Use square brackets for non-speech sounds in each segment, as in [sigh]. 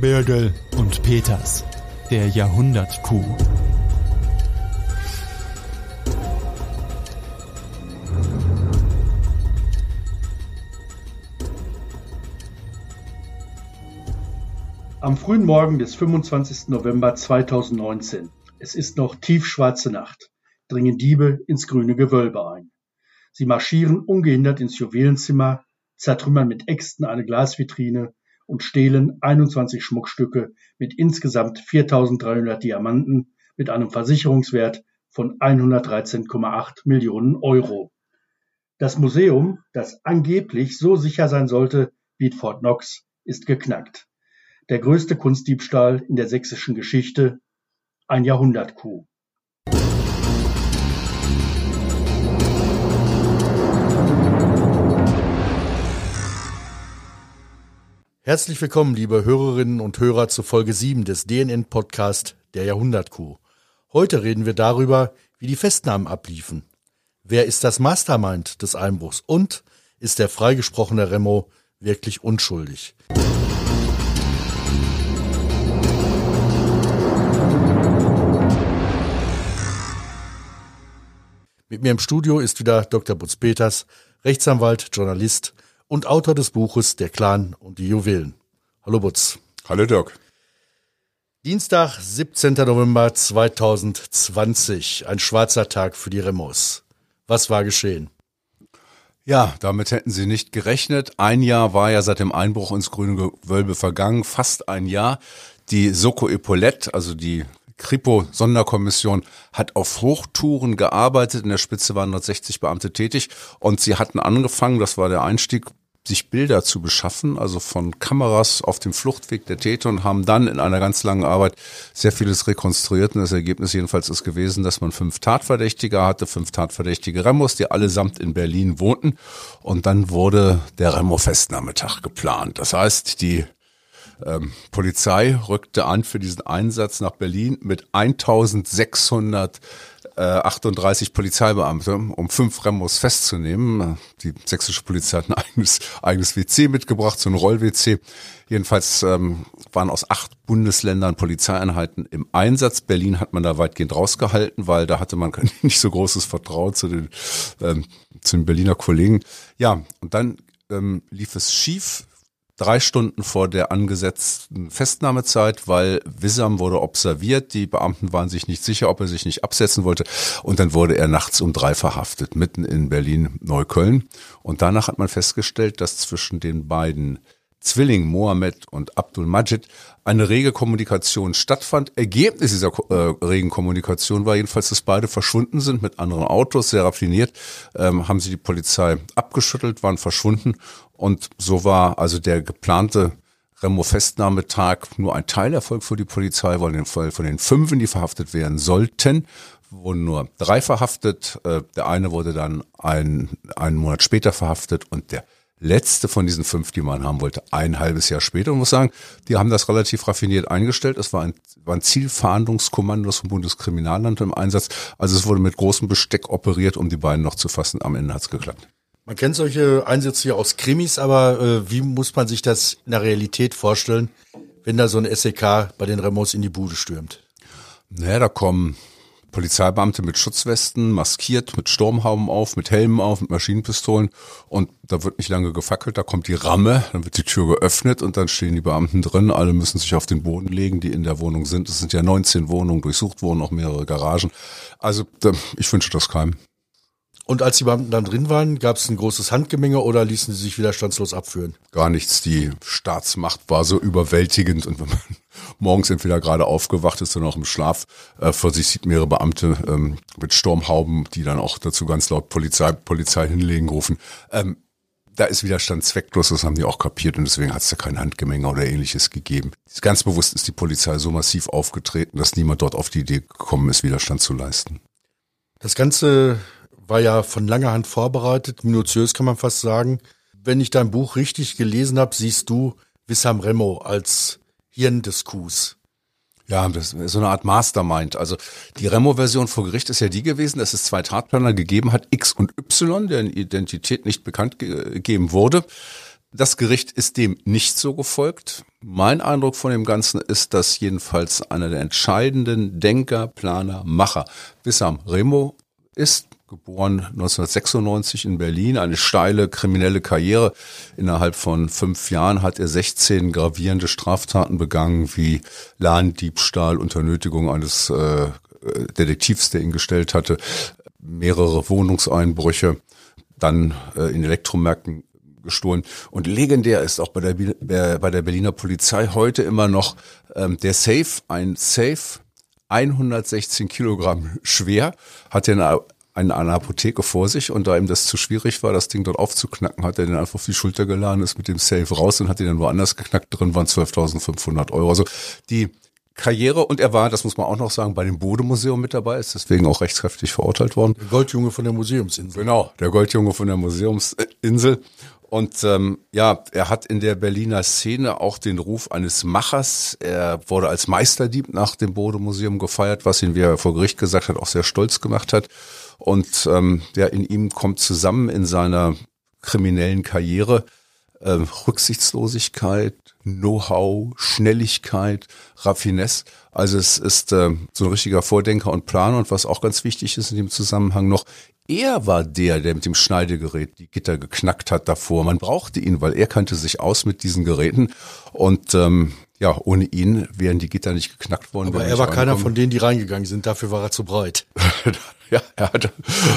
Birgel und Peters, der Jahrhundertkuh. Am frühen Morgen des 25. November 2019, es ist noch tiefschwarze Nacht, dringen Diebe ins grüne Gewölbe ein. Sie marschieren ungehindert ins Juwelenzimmer, zertrümmern mit Äxten eine Glasvitrine und stehlen 21 Schmuckstücke mit insgesamt 4.300 Diamanten mit einem Versicherungswert von 113,8 Millionen Euro. Das Museum, das angeblich so sicher sein sollte wie Fort Knox, ist geknackt der größte Kunstdiebstahl in der sächsischen Geschichte, ein Jahrhundertcoup. Herzlich willkommen, liebe Hörerinnen und Hörer, zu Folge 7 des DNN-Podcast Der Jahrhundertkuh. Heute reden wir darüber, wie die Festnahmen abliefen. Wer ist das Mastermind des Einbruchs und ist der freigesprochene Remo wirklich unschuldig? Mit mir im Studio ist wieder Dr. Butz Peters, Rechtsanwalt, Journalist und Autor des Buches Der Clan und die Juwelen. Hallo Butz. Hallo Dirk. Dienstag, 17. November 2020. Ein schwarzer Tag für die Remos. Was war geschehen? Ja, damit hätten sie nicht gerechnet. Ein Jahr war ja seit dem Einbruch ins grüne Gewölbe vergangen, fast ein Jahr. Die Soko Epaulette, also die Kripo-Sonderkommission hat auf Hochtouren gearbeitet. In der Spitze waren 160 Beamte tätig und sie hatten angefangen, das war der Einstieg, sich Bilder zu beschaffen, also von Kameras auf dem Fluchtweg der Täter und haben dann in einer ganz langen Arbeit sehr vieles rekonstruiert. Und das Ergebnis jedenfalls ist gewesen, dass man fünf Tatverdächtige hatte, fünf Tatverdächtige Remos, die allesamt in Berlin wohnten. Und dann wurde der Remo-Festnahmetag geplant. Das heißt, die ähm, Polizei rückte an für diesen Einsatz nach Berlin mit 1638 Polizeibeamte, um fünf Remos festzunehmen. Die sächsische Polizei hat ein eigenes, eigenes WC mitgebracht, so ein Roll-WC. Jedenfalls ähm, waren aus acht Bundesländern Polizeieinheiten im Einsatz. Berlin hat man da weitgehend rausgehalten, weil da hatte man [laughs] nicht so großes Vertrauen zu den, ähm, zu den Berliner Kollegen. Ja, und dann ähm, lief es schief drei Stunden vor der angesetzten Festnahmezeit, weil Wissam wurde observiert. Die Beamten waren sich nicht sicher, ob er sich nicht absetzen wollte. Und dann wurde er nachts um drei verhaftet, mitten in Berlin-Neukölln. Und danach hat man festgestellt, dass zwischen den beiden Zwilling Mohammed und Abdul Majid eine rege Kommunikation stattfand. Ergebnis dieser äh, regen Kommunikation war jedenfalls, dass beide verschwunden sind mit anderen Autos, sehr raffiniert, ähm, haben sie die Polizei abgeschüttelt, waren verschwunden und so war also der geplante Remo-Festnahmetag nur ein Teilerfolg für die Polizei, weil in dem Fall von den fünf, die verhaftet werden sollten, wurden nur drei verhaftet. Äh, der eine wurde dann ein, einen Monat später verhaftet und der letzte von diesen fünf, die man haben wollte, ein halbes Jahr später. Und muss sagen, die haben das relativ raffiniert eingestellt. Es war ein, war ein Zielfahndungskommando vom Bundeskriminalamt im Einsatz. Also es wurde mit großem Besteck operiert, um die beiden noch zu fassen. Am Ende hat's geklappt. Man kennt solche Einsätze hier aus Krimis, aber äh, wie muss man sich das in der Realität vorstellen, wenn da so ein SEK bei den Remos in die Bude stürmt? Naja, da kommen Polizeibeamte mit Schutzwesten, maskiert, mit Sturmhauben auf, mit Helmen auf, mit Maschinenpistolen und da wird nicht lange gefackelt, da kommt die Ramme, dann wird die Tür geöffnet und dann stehen die Beamten drin, alle müssen sich auf den Boden legen, die in der Wohnung sind. Es sind ja 19 Wohnungen durchsucht worden, auch mehrere Garagen. Also ich wünsche das keinem. Und als die Beamten dann drin waren, gab es ein großes Handgemenge oder ließen sie sich widerstandslos abführen? Gar nichts. Die Staatsmacht war so überwältigend und wenn man morgens entweder gerade aufgewacht ist oder noch im Schlaf, äh, vor sich sieht mehrere Beamte ähm, mit Sturmhauben, die dann auch dazu ganz laut Polizei, Polizei hinlegen rufen. Ähm, da ist Widerstand zwecklos, das haben die auch kapiert und deswegen hat es da kein Handgemenge oder ähnliches gegeben. Ganz bewusst ist die Polizei so massiv aufgetreten, dass niemand dort auf die Idee gekommen ist, Widerstand zu leisten. Das Ganze war ja von langer Hand vorbereitet, minutiös kann man fast sagen. Wenn ich dein Buch richtig gelesen habe, siehst du Wissam Remo als Hirn des Coups. Ja, das ist so eine Art Mastermind. Also die Remo-Version vor Gericht ist ja die gewesen, dass es zwei Tatplaner gegeben hat, X und Y, deren Identität nicht bekannt gegeben wurde. Das Gericht ist dem nicht so gefolgt. Mein Eindruck von dem Ganzen ist, dass jedenfalls einer der entscheidenden Denker, Planer, Macher Wissam Remo ist, geboren 1996 in Berlin, eine steile kriminelle Karriere. Innerhalb von fünf Jahren hat er 16 gravierende Straftaten begangen, wie Ladendiebstahl, Unternötigung eines äh, Detektivs, der ihn gestellt hatte, mehrere Wohnungseinbrüche, dann äh, in Elektromärkten gestohlen. Und legendär ist auch bei der, bei der Berliner Polizei heute immer noch ähm, der Safe, ein Safe, 116 Kilogramm schwer, hat er eine, eine, eine Apotheke vor sich und da ihm das zu schwierig war, das Ding dort aufzuknacken, hat er den einfach auf die Schulter geladen, ist mit dem Safe raus und hat ihn dann woanders geknackt. Drin waren 12.500 Euro. Also die Karriere und er war, das muss man auch noch sagen, bei dem Bodemuseum mit dabei, ist deswegen auch rechtskräftig verurteilt worden. Der Goldjunge von der Museumsinsel. Genau, der Goldjunge von der Museumsinsel. Und ähm, ja, er hat in der Berliner Szene auch den Ruf eines Machers. Er wurde als Meisterdieb nach dem Bodemuseum gefeiert, was ihn, wie er vor Gericht gesagt hat, auch sehr stolz gemacht hat. Und ähm, ja, in ihm kommt zusammen in seiner kriminellen Karriere äh, Rücksichtslosigkeit, Know-how, Schnelligkeit, Raffinesse. Also es ist äh, so ein richtiger Vordenker und Planer. Und was auch ganz wichtig ist in dem Zusammenhang noch, er war der, der mit dem Schneidegerät die Gitter geknackt hat davor. Man brauchte ihn, weil er kannte sich aus mit diesen Geräten. Und ähm, ja, ohne ihn wären die Gitter nicht geknackt worden. Aber er war keiner von denen, die reingegangen sind. Dafür war er zu breit. [laughs] [laughs] ja, er hatte,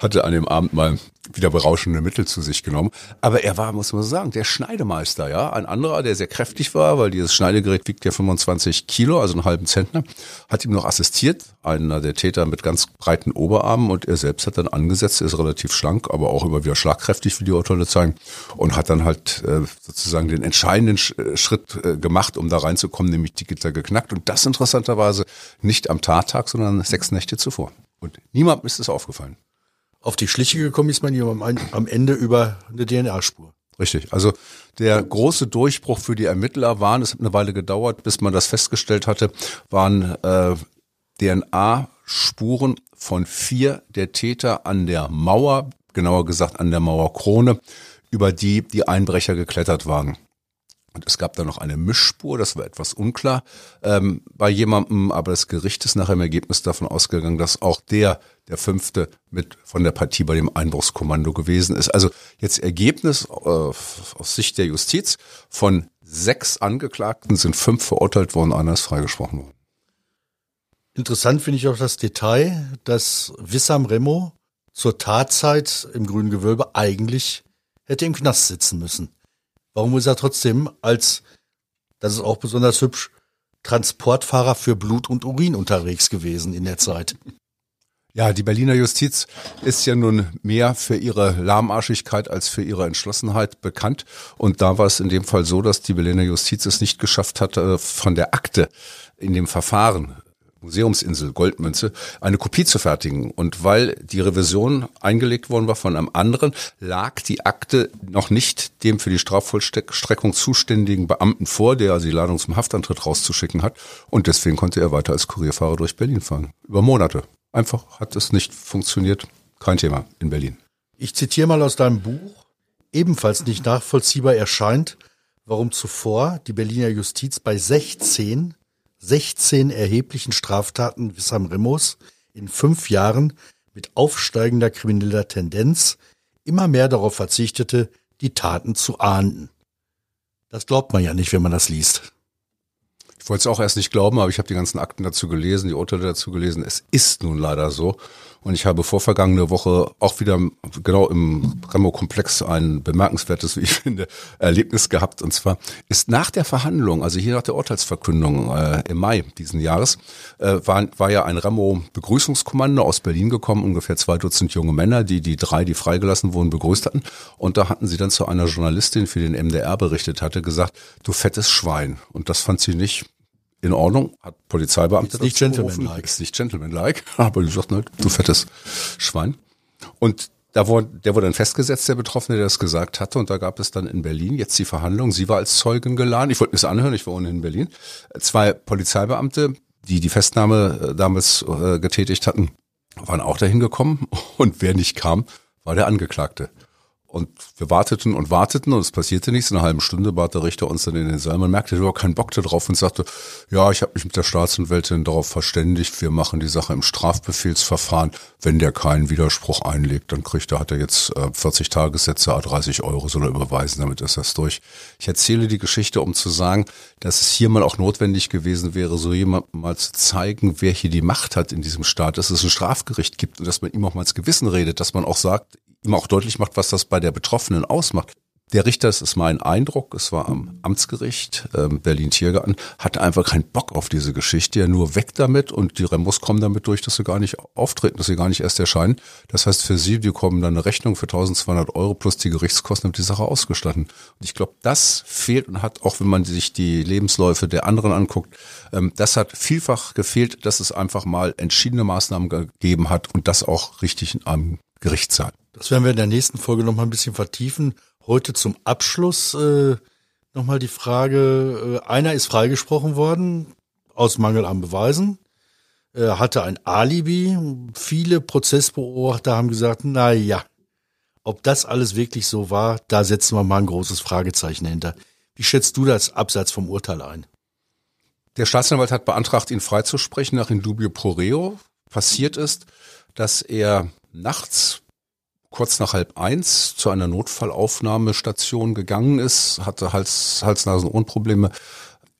hatte an dem Abend mal wieder berauschende Mittel zu sich genommen. Aber er war, muss man sagen, der Schneidemeister, ja. Ein anderer, der sehr kräftig war, weil dieses Schneidegerät wiegt ja 25 Kilo, also einen halben Zentner, hat ihm noch assistiert. Einer der Täter mit ganz breiten Oberarmen und er selbst hat dann angesetzt, ist relativ schlank, aber auch immer wieder schlagkräftig, wie die Urteile zeigen. Und hat dann halt äh, sozusagen den entscheidenden äh, Schritt äh, gemacht, um da reinzukommen, nämlich die Gitter geknackt. Und das interessanterweise nicht am Tattag, sondern sechs Nächte zuvor. Und niemandem ist es aufgefallen. Auf die Schliche gekommen ist man hier am Ende über eine DNA-Spur. Richtig. Also der große Durchbruch für die Ermittler waren, es hat eine Weile gedauert, bis man das festgestellt hatte, waren äh, DNA-Spuren von vier der Täter an der Mauer, genauer gesagt an der Mauerkrone, über die die Einbrecher geklettert waren. Und es gab da noch eine Mischspur, das war etwas unklar ähm, bei jemandem, aber das Gericht ist nach dem Ergebnis davon ausgegangen, dass auch der, der fünfte, mit von der Partie bei dem Einbruchskommando gewesen ist. Also jetzt Ergebnis äh, aus Sicht der Justiz von sechs Angeklagten sind fünf verurteilt worden, einer ist freigesprochen worden. Interessant finde ich auch das Detail, dass Wissam Remo zur Tatzeit im Grünen Gewölbe eigentlich hätte im Knast sitzen müssen. Warum ist er trotzdem als, das ist auch besonders hübsch, Transportfahrer für Blut und Urin unterwegs gewesen in der Zeit? Ja, die Berliner Justiz ist ja nun mehr für ihre Lahmarschigkeit als für ihre Entschlossenheit bekannt. Und da war es in dem Fall so, dass die Berliner Justiz es nicht geschafft hatte, von der Akte in dem Verfahren Museumsinsel Goldmünze eine Kopie zu fertigen. Und weil die Revision eingelegt worden war von einem anderen, lag die Akte noch nicht dem für die Strafvollstreckung zuständigen Beamten vor, der also die Ladung zum Haftantritt rauszuschicken hat. Und deswegen konnte er weiter als Kurierfahrer durch Berlin fahren. Über Monate. Einfach hat es nicht funktioniert. Kein Thema in Berlin. Ich zitiere mal aus deinem Buch. Ebenfalls nicht nachvollziehbar erscheint, warum zuvor die Berliner Justiz bei 16 16 erheblichen Straftaten Wissam Remos in fünf Jahren mit aufsteigender krimineller Tendenz immer mehr darauf verzichtete, die Taten zu ahnden. Das glaubt man ja nicht, wenn man das liest. Ich wollte es auch erst nicht glauben, aber ich habe die ganzen Akten dazu gelesen, die Urteile dazu gelesen. Es ist nun leider so. Und ich habe vorvergangene Woche auch wieder genau im Remo-Komplex ein bemerkenswertes, wie ich finde, Erlebnis gehabt. Und zwar ist nach der Verhandlung, also hier nach der Urteilsverkündung äh, im Mai diesen Jahres, äh, war, war ja ein Remo-Begrüßungskommando aus Berlin gekommen, ungefähr zwei Dutzend junge Männer, die die drei, die freigelassen wurden, begrüßt hatten. Und da hatten sie dann zu einer Journalistin, für den MDR berichtet hatte, gesagt, du fettes Schwein. Und das fand sie nicht in Ordnung, hat Polizeibeamte ist nicht gentlemanlike. Ist nicht gentlemanlike, [laughs] aber die sagten halt, du fettes Schwein. Und da wurde, der wurde dann festgesetzt, der Betroffene, der das gesagt hatte. Und da gab es dann in Berlin jetzt die Verhandlung. Sie war als Zeugin geladen. Ich wollte mir das anhören, ich war ohnehin in Berlin. Zwei Polizeibeamte, die die Festnahme äh, damals äh, getätigt hatten, waren auch dahin gekommen. [laughs] Und wer nicht kam, war der Angeklagte. Und wir warteten und warteten und es passierte nichts. In einer halben Stunde bat der Richter uns dann in den Saal. Man merkte, er hatte keinen Bock darauf und sagte, ja, ich habe mich mit der Staatsanwältin darauf verständigt, wir machen die Sache im Strafbefehlsverfahren. Wenn der keinen Widerspruch einlegt, dann kriegt er, hat er jetzt 40 äh, Tagessätze, 30 Euro soll er überweisen, damit ist das durch. Ich erzähle die Geschichte, um zu sagen, dass es hier mal auch notwendig gewesen wäre, so jemand mal zu zeigen, wer hier die Macht hat in diesem Staat, dass es ein Strafgericht gibt und dass man ihm auch mal ins Gewissen redet, dass man auch sagt, ihm auch deutlich macht, was das bei der Betroffenen ausmacht. Der Richter, das ist mein Eindruck, es war am Amtsgericht ähm, Berlin-Tiergarten, hatte einfach keinen Bock auf diese Geschichte, ja nur weg damit und die Remos kommen damit durch, dass sie gar nicht auftreten, dass sie gar nicht erst erscheinen. Das heißt für sie, die kommen dann eine Rechnung für 1200 Euro plus die Gerichtskosten und die Sache ausgestatten. Und ich glaube, das fehlt und hat, auch wenn man sich die Lebensläufe der anderen anguckt, ähm, das hat vielfach gefehlt, dass es einfach mal entschiedene Maßnahmen gegeben hat und das auch richtig am Gerichtssaal. Das werden wir in der nächsten Folge noch mal ein bisschen vertiefen. Heute zum Abschluss äh, noch mal die Frage, äh, einer ist freigesprochen worden aus Mangel an Beweisen, äh, hatte ein Alibi. Viele Prozessbeobachter haben gesagt, na ja, ob das alles wirklich so war, da setzen wir mal ein großes Fragezeichen hinter. Wie schätzt du das abseits vom Urteil ein? Der Staatsanwalt hat beantragt, ihn freizusprechen nach in dubio pro reo. Passiert ist, dass er nachts kurz nach halb eins zu einer Notfallaufnahmestation gegangen ist, hatte Hals, Hals, Nasen, Ohrenprobleme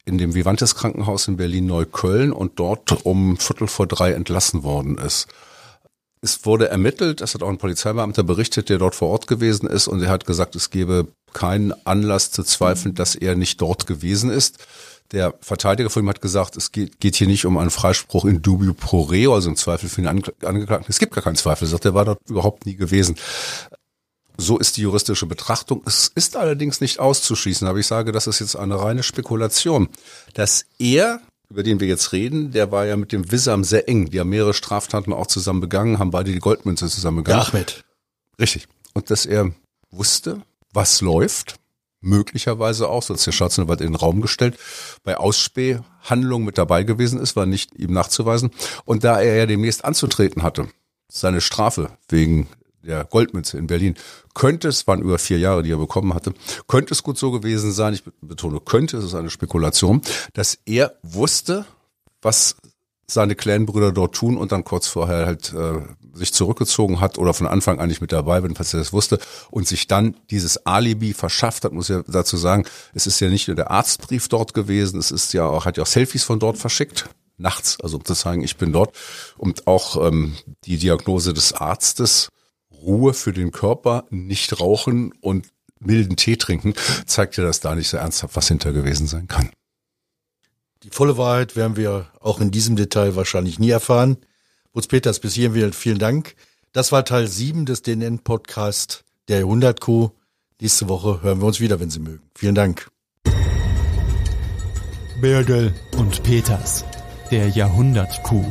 in dem Vivantes Krankenhaus in Berlin-Neukölln und dort um Viertel vor drei entlassen worden ist. Es wurde ermittelt, es hat auch ein Polizeibeamter berichtet, der dort vor Ort gewesen ist und er hat gesagt, es gebe keinen Anlass zu zweifeln, dass er nicht dort gewesen ist. Der Verteidiger von ihm hat gesagt, es geht, geht hier nicht um einen Freispruch in dubio pro reo, also im Zweifel für den Angeklagten. Es gibt gar keinen Zweifel. Er sagt, er war dort überhaupt nie gewesen. So ist die juristische Betrachtung. Es ist allerdings nicht auszuschließen, aber ich sage, das ist jetzt eine reine Spekulation, dass er, über den wir jetzt reden, der war ja mit dem Wissam sehr eng. Die haben mehrere Straftaten auch zusammen begangen, haben beide die Goldmünze zusammen begangen. Ja, Ahmed. Richtig. Und dass er wusste, was läuft, möglicherweise auch, so hat der Staatsanwalt in den Raum gestellt, bei Ausspähhandlungen mit dabei gewesen ist, war nicht ihm nachzuweisen. Und da er ja demnächst anzutreten hatte, seine Strafe wegen der Goldmünze in Berlin, könnte es, waren über vier Jahre, die er bekommen hatte, könnte es gut so gewesen sein, ich betone könnte, es ist eine Spekulation, dass er wusste, was seine Clanbrüder dort tun und dann kurz vorher halt äh, sich zurückgezogen hat oder von Anfang an nicht mit dabei, wenn er das wusste und sich dann dieses Alibi verschafft hat, muss ja dazu sagen, es ist ja nicht nur der Arztbrief dort gewesen, es ist ja auch, hat ja auch Selfies von dort verschickt, nachts, also um zu sagen, ich bin dort und auch ähm, die Diagnose des Arztes, Ruhe für den Körper, nicht rauchen und milden Tee trinken, zeigt ja, dass da nicht so ernsthaft was hinter gewesen sein kann. Die volle Wahrheit werden wir auch in diesem Detail wahrscheinlich nie erfahren. Butz Peters, bis hierhin vielen Dank. Das war Teil 7 des DNN-Podcast der Jahrhundertkuh. Nächste Woche hören wir uns wieder, wenn Sie mögen. Vielen Dank. Birgel und Peters, der Jahrhundertkuh.